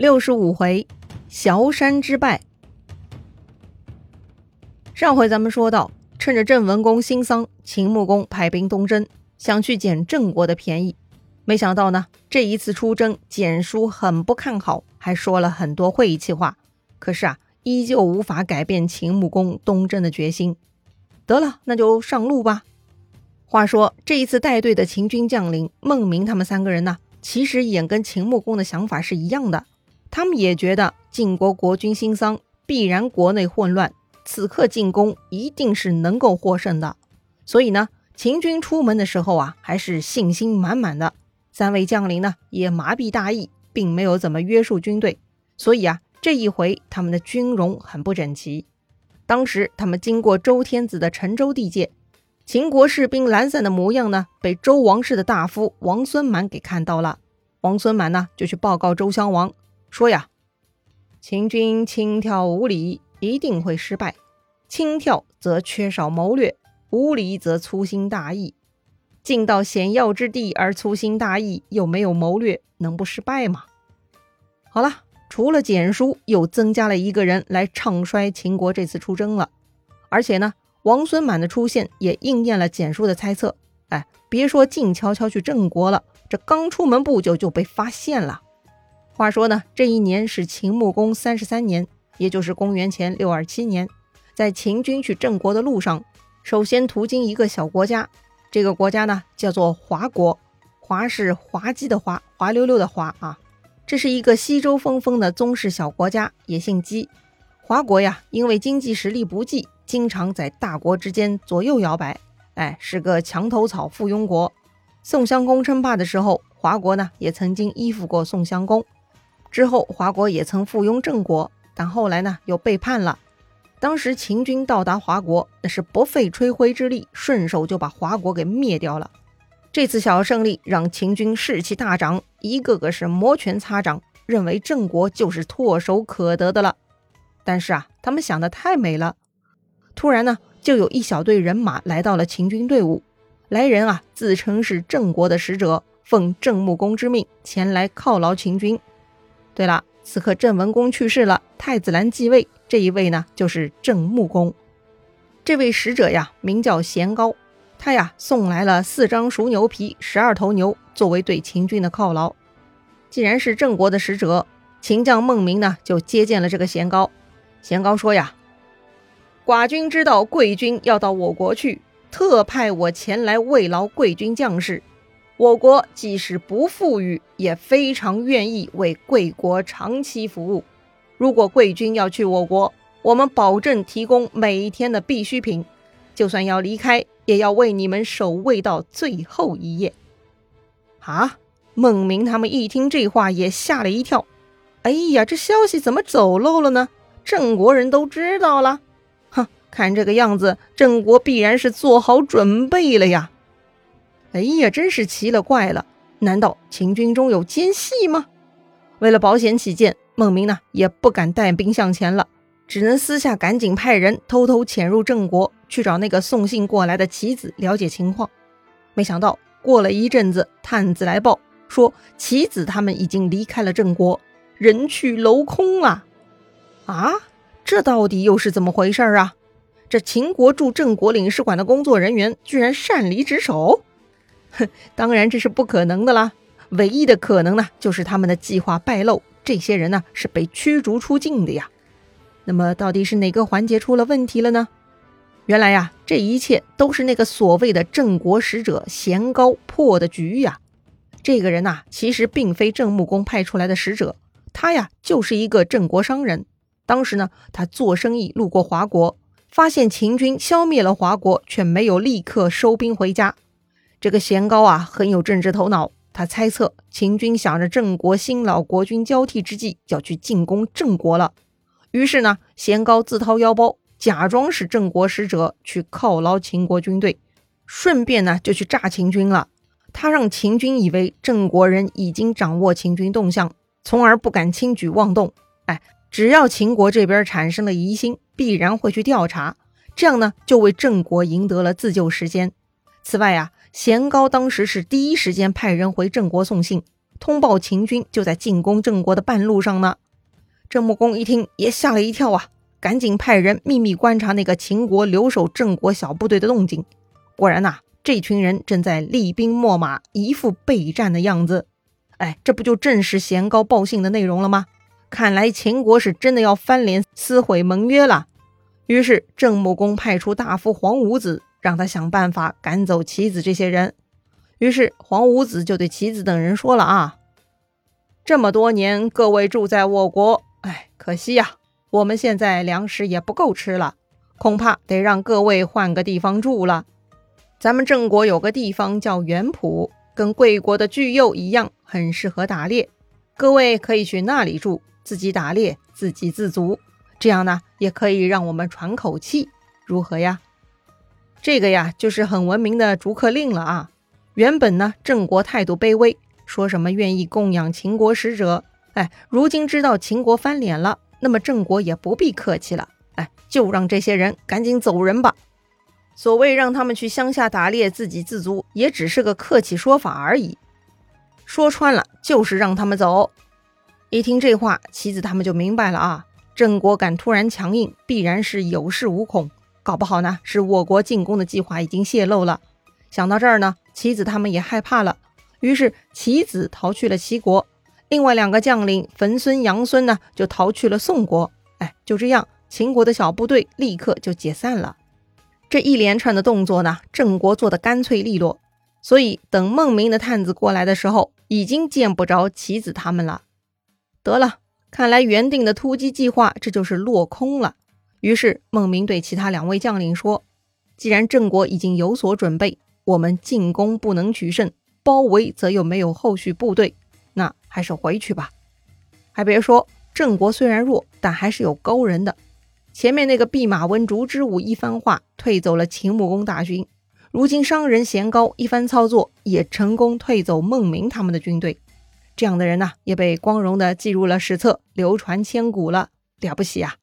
六十五回，崤山之败。上回咱们说到，趁着郑文公新丧，秦穆公派兵东征，想去捡郑国的便宜。没想到呢，这一次出征，简叔很不看好，还说了很多晦气话。可是啊，依旧无法改变秦穆公东征的决心。得了，那就上路吧。话说这一次带队的秦军将领孟明他们三个人呢，其实也跟秦穆公的想法是一样的。他们也觉得晋国国君新丧，必然国内混乱，此刻进攻一定是能够获胜的。所以呢，秦军出门的时候啊，还是信心满满的。三位将领呢，也麻痹大意，并没有怎么约束军队。所以啊，这一回他们的军容很不整齐。当时他们经过周天子的陈州地界，秦国士兵懒散的模样呢，被周王室的大夫王孙满给看到了。王孙满呢，就去报告周襄王。说呀，秦军轻佻无礼，一定会失败。轻佻则缺少谋略，无礼则粗心大意。进到险要之地而粗心大意，又没有谋略，能不失败吗？好了，除了简书，又增加了一个人来唱衰秦国这次出征了。而且呢，王孙满的出现也应验了简书的猜测。哎，别说静悄悄去郑国了，这刚出门不久就被发现了。话说呢，这一年是秦穆公三十三年，也就是公元前六二七年，在秦军去郑国的路上，首先途经一个小国家，这个国家呢叫做华国，华是滑稽的滑，滑溜溜的滑啊。这是一个西周分封的宗室小国家，也姓姬。华国呀，因为经济实力不济，经常在大国之间左右摇摆，哎，是个墙头草附庸国。宋襄公称霸的时候，华国呢也曾经依附过宋襄公。之后，华国也曾附庸郑国，但后来呢又背叛了。当时秦军到达华国，那是不费吹灰之力，顺手就把华国给灭掉了。这次小胜利让秦军士气大涨，一个个是摩拳擦掌，认为郑国就是唾手可得的了。但是啊，他们想的太美了。突然呢，就有一小队人马来到了秦军队伍，来人啊自称是郑国的使者，奉郑穆公之命前来犒劳秦军。对了，此刻郑文公去世了，太子兰继位。这一位呢，就是郑穆公。这位使者呀，名叫贤高，他呀送来了四张熟牛皮、十二头牛，作为对秦军的犒劳。既然是郑国的使者，秦将孟明呢就接见了这个贤高。贤高说呀：“寡君知道贵军要到我国去，特派我前来慰劳贵军将士。”我国即使不富裕，也非常愿意为贵国长期服务。如果贵军要去我国，我们保证提供每一天的必需品。就算要离开，也要为你们守卫到最后一夜。啊！孟明他们一听这话，也吓了一跳。哎呀，这消息怎么走漏了呢？郑国人都知道了。哼，看这个样子，郑国必然是做好准备了呀。哎呀，真是奇了怪了！难道秦军中有奸细吗？为了保险起见，孟明呢也不敢带兵向前了，只能私下赶紧派人偷偷潜入郑国，去找那个送信过来的棋子了解情况。没想到过了一阵子，探子来报说，棋子他们已经离开了郑国，人去楼空啊！啊，这到底又是怎么回事啊？这秦国驻郑国领事馆的工作人员居然擅离职守？哼，当然这是不可能的啦。唯一的可能呢，就是他们的计划败露，这些人呢是被驱逐出境的呀。那么到底是哪个环节出了问题了呢？原来呀，这一切都是那个所谓的郑国使者贤高破的局呀。这个人呐，其实并非郑穆公派出来的使者，他呀就是一个郑国商人。当时呢，他做生意路过华国，发现秦军消灭了华国，却没有立刻收兵回家。这个贤高啊，很有政治头脑。他猜测秦军想着郑国新老国君交替之际要去进攻郑国了，于是呢，贤高自掏腰包，假装是郑国使者去犒劳秦国军队，顺便呢就去炸秦军了。他让秦军以为郑国人已经掌握秦军动向，从而不敢轻举妄动。哎，只要秦国这边产生了疑心，必然会去调查，这样呢就为郑国赢得了自救时间。此外啊。贤高当时是第一时间派人回郑国送信，通报秦军就在进攻郑国的半路上呢。郑穆公一听也吓了一跳啊，赶紧派人秘密观察那个秦国留守郑国小部队的动静。果然呐，这群人正在厉兵秣马，一副备战的样子。哎，这不就正是贤高报信的内容了吗？看来秦国是真的要翻脸撕毁盟约了。于是郑穆公派出大夫黄武子，让他想办法赶走棋子这些人。于是黄武子就对棋子等人说了：“啊，这么多年各位住在我国，哎，可惜呀，我们现在粮食也不够吃了，恐怕得让各位换个地方住了。咱们郑国有个地方叫原浦，跟贵国的巨右一样，很适合打猎，各位可以去那里住，自己打猎，自给自足。”这样呢，也可以让我们喘口气，如何呀？这个呀，就是很文明的逐客令了啊。原本呢，郑国态度卑微，说什么愿意供养秦国使者，哎，如今知道秦国翻脸了，那么郑国也不必客气了，哎，就让这些人赶紧走人吧。所谓让他们去乡下打猎，自给自足，也只是个客气说法而已。说穿了，就是让他们走。一听这话，妻子他们就明白了啊。郑国敢突然强硬，必然是有恃无恐，搞不好呢是我国进攻的计划已经泄露了。想到这儿呢，棋子他们也害怕了，于是棋子逃去了齐国，另外两个将领冯孙、杨孙呢就逃去了宋国。哎，就这样，秦国的小部队立刻就解散了。这一连串的动作呢，郑国做的干脆利落，所以等孟明的探子过来的时候，已经见不着棋子他们了。得了。看来原定的突击计划这就是落空了。于是孟明对其他两位将领说：“既然郑国已经有所准备，我们进攻不能取胜，包围则又没有后续部队，那还是回去吧。还别说，郑国虽然弱，但还是有高人的。前面那个弼马温烛之武一番话，退走了秦穆公大军；如今商人贤高一番操作，也成功退走孟明他们的军队。”这样的人呢，也被光荣的记入了史册，流传千古了，了不起啊！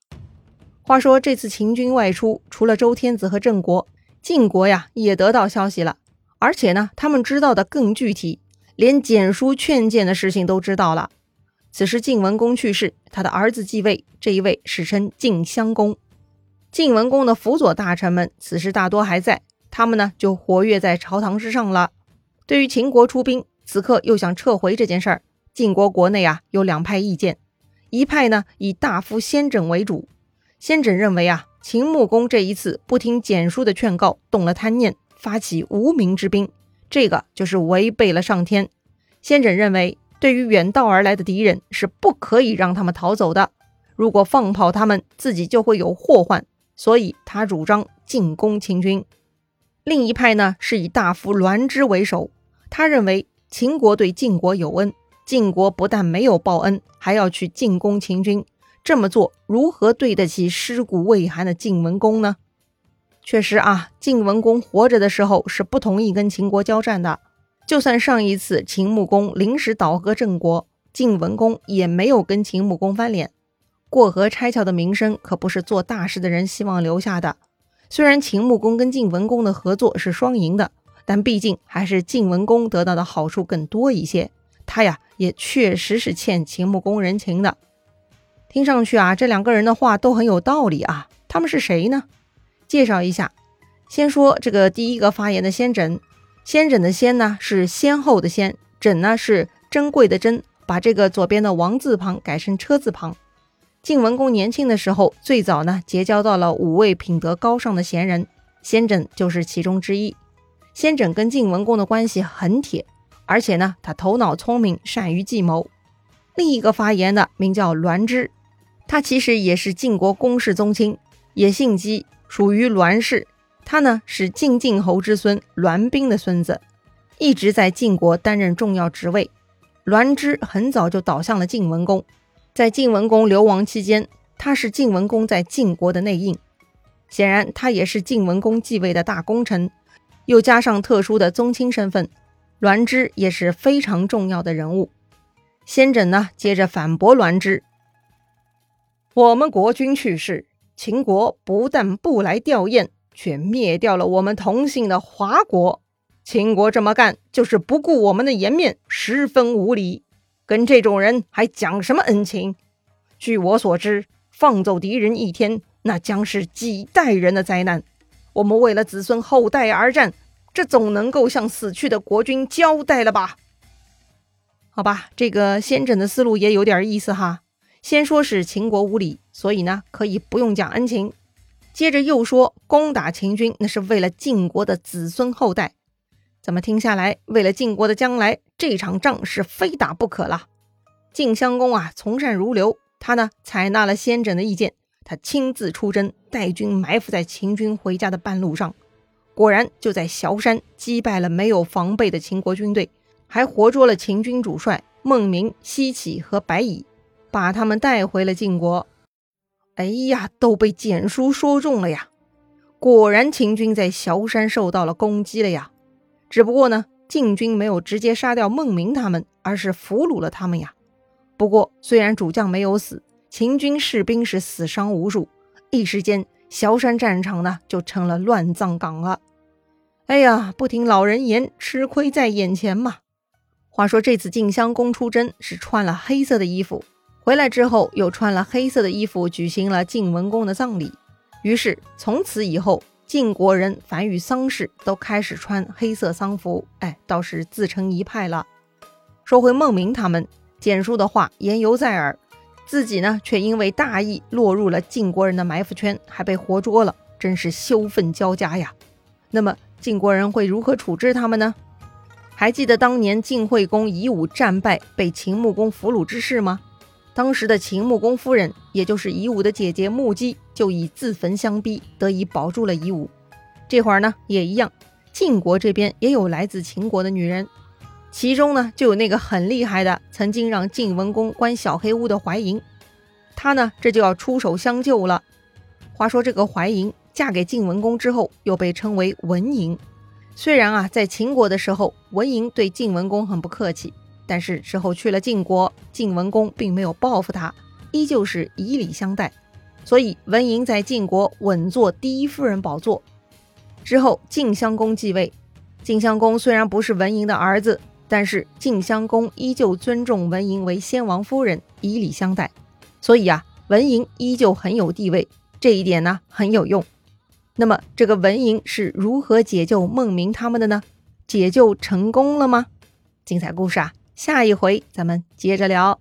话说这次秦军外出，除了周天子和郑国，晋国呀也得到消息了，而且呢，他们知道的更具体，连简书劝谏的事情都知道了。此时晋文公去世，他的儿子继位，这一位史称晋襄公。晋文公的辅佐大臣们此时大多还在，他们呢就活跃在朝堂之上了。对于秦国出兵。此刻又想撤回这件事儿，晋国国内啊有两派意见，一派呢以大夫先轸为主，先轸认为啊秦穆公这一次不听简书的劝告，动了贪念，发起无名之兵，这个就是违背了上天。先轸认为，对于远道而来的敌人是不可以让他们逃走的，如果放跑他们，自己就会有祸患，所以他主张进攻秦军。另一派呢是以大夫栾枝为首，他认为。秦国对晋国有恩，晋国不但没有报恩，还要去进攻秦军。这么做如何对得起尸骨未寒的晋文公呢？确实啊，晋文公活着的时候是不同意跟秦国交战的。就算上一次秦穆公临时倒戈郑国，晋文公也没有跟秦穆公翻脸。过河拆桥的名声可不是做大事的人希望留下的。虽然秦穆公跟晋文公的合作是双赢的。但毕竟还是晋文公得到的好处更多一些，他呀也确实是欠秦穆公人情的。听上去啊，这两个人的话都很有道理啊。他们是谁呢？介绍一下，先说这个第一个发言的先轸。先轸的先呢是先后的先，轸呢是珍贵的珍，把这个左边的王字旁改成车字旁。晋文公年轻的时候，最早呢结交到了五位品德高尚的贤人，先轸就是其中之一。先轸跟晋文公的关系很铁，而且呢，他头脑聪明，善于计谋。另一个发言的名叫栾枝，他其实也是晋国公室宗亲，也姓姬，属于栾氏。他呢是晋晋侯之孙栾冰的孙子，一直在晋国担任重要职位。栾枝很早就倒向了晋文公，在晋文公流亡期间，他是晋文公在晋国的内应，显然他也是晋文公继位的大功臣。又加上特殊的宗亲身份，栾枝也是非常重要的人物。先轸呢，接着反驳栾枝：“我们国君去世，秦国不但不来吊唁，却灭掉了我们同姓的华国。秦国这么干，就是不顾我们的颜面，十分无礼，跟这种人还讲什么恩情？据我所知，放走敌人一天，那将是几代人的灾难。我们为了子孙后代而战，这总能够向死去的国君交代了吧？好吧，这个先轸的思路也有点意思哈。先说是秦国无礼，所以呢可以不用讲恩情。接着又说攻打秦军，那是为了晋国的子孙后代。怎么听下来，为了晋国的将来，这场仗是非打不可了。晋襄公啊，从善如流，他呢采纳了先轸的意见，他亲自出征，带军埋伏在秦军回家的半路上，果然就在崤山击败了没有防备的秦国军队。还活捉了秦军主帅孟明、西起和白乙，把他们带回了晋国。哎呀，都被简叔说中了呀！果然秦军在崤山受到了攻击了呀。只不过呢，晋军没有直接杀掉孟明他们，而是俘虏了他们呀。不过虽然主将没有死，秦军士兵是死伤无数，一时间崤山战场呢就成了乱葬岗了。哎呀，不听老人言，吃亏在眼前嘛。话说这次晋襄公出征是穿了黑色的衣服，回来之后又穿了黑色的衣服举行了晋文公的葬礼。于是从此以后，晋国人凡遇丧事都开始穿黑色丧服，哎，倒是自成一派了。说回孟明他们，简叔的话言犹在耳，自己呢却因为大意落入了晋国人的埋伏圈，还被活捉了，真是羞愤交加呀。那么晋国人会如何处置他们呢？还记得当年晋惠公以武战败被秦穆公俘虏之事吗？当时的秦穆公夫人，也就是夷吾的姐姐穆姬，就以自焚相逼，得以保住了夷吾。这会儿呢，也一样，晋国这边也有来自秦国的女人，其中呢就有那个很厉害的，曾经让晋文公关小黑屋的怀莹，她呢这就要出手相救了。话说这个怀莹嫁给晋文公之后，又被称为文莹。虽然啊，在秦国的时候，文嬴对晋文公很不客气，但是之后去了晋国，晋文公并没有报复他，依旧是以礼相待，所以文嬴在晋国稳坐第一夫人宝座。之后晋襄公继位，晋襄公虽然不是文嬴的儿子，但是晋襄公依旧尊重文嬴为先王夫人，以礼相待，所以啊，文嬴依旧很有地位，这一点呢很有用。那么，这个文嬴是如何解救孟明他们的呢？解救成功了吗？精彩故事啊，下一回咱们接着聊。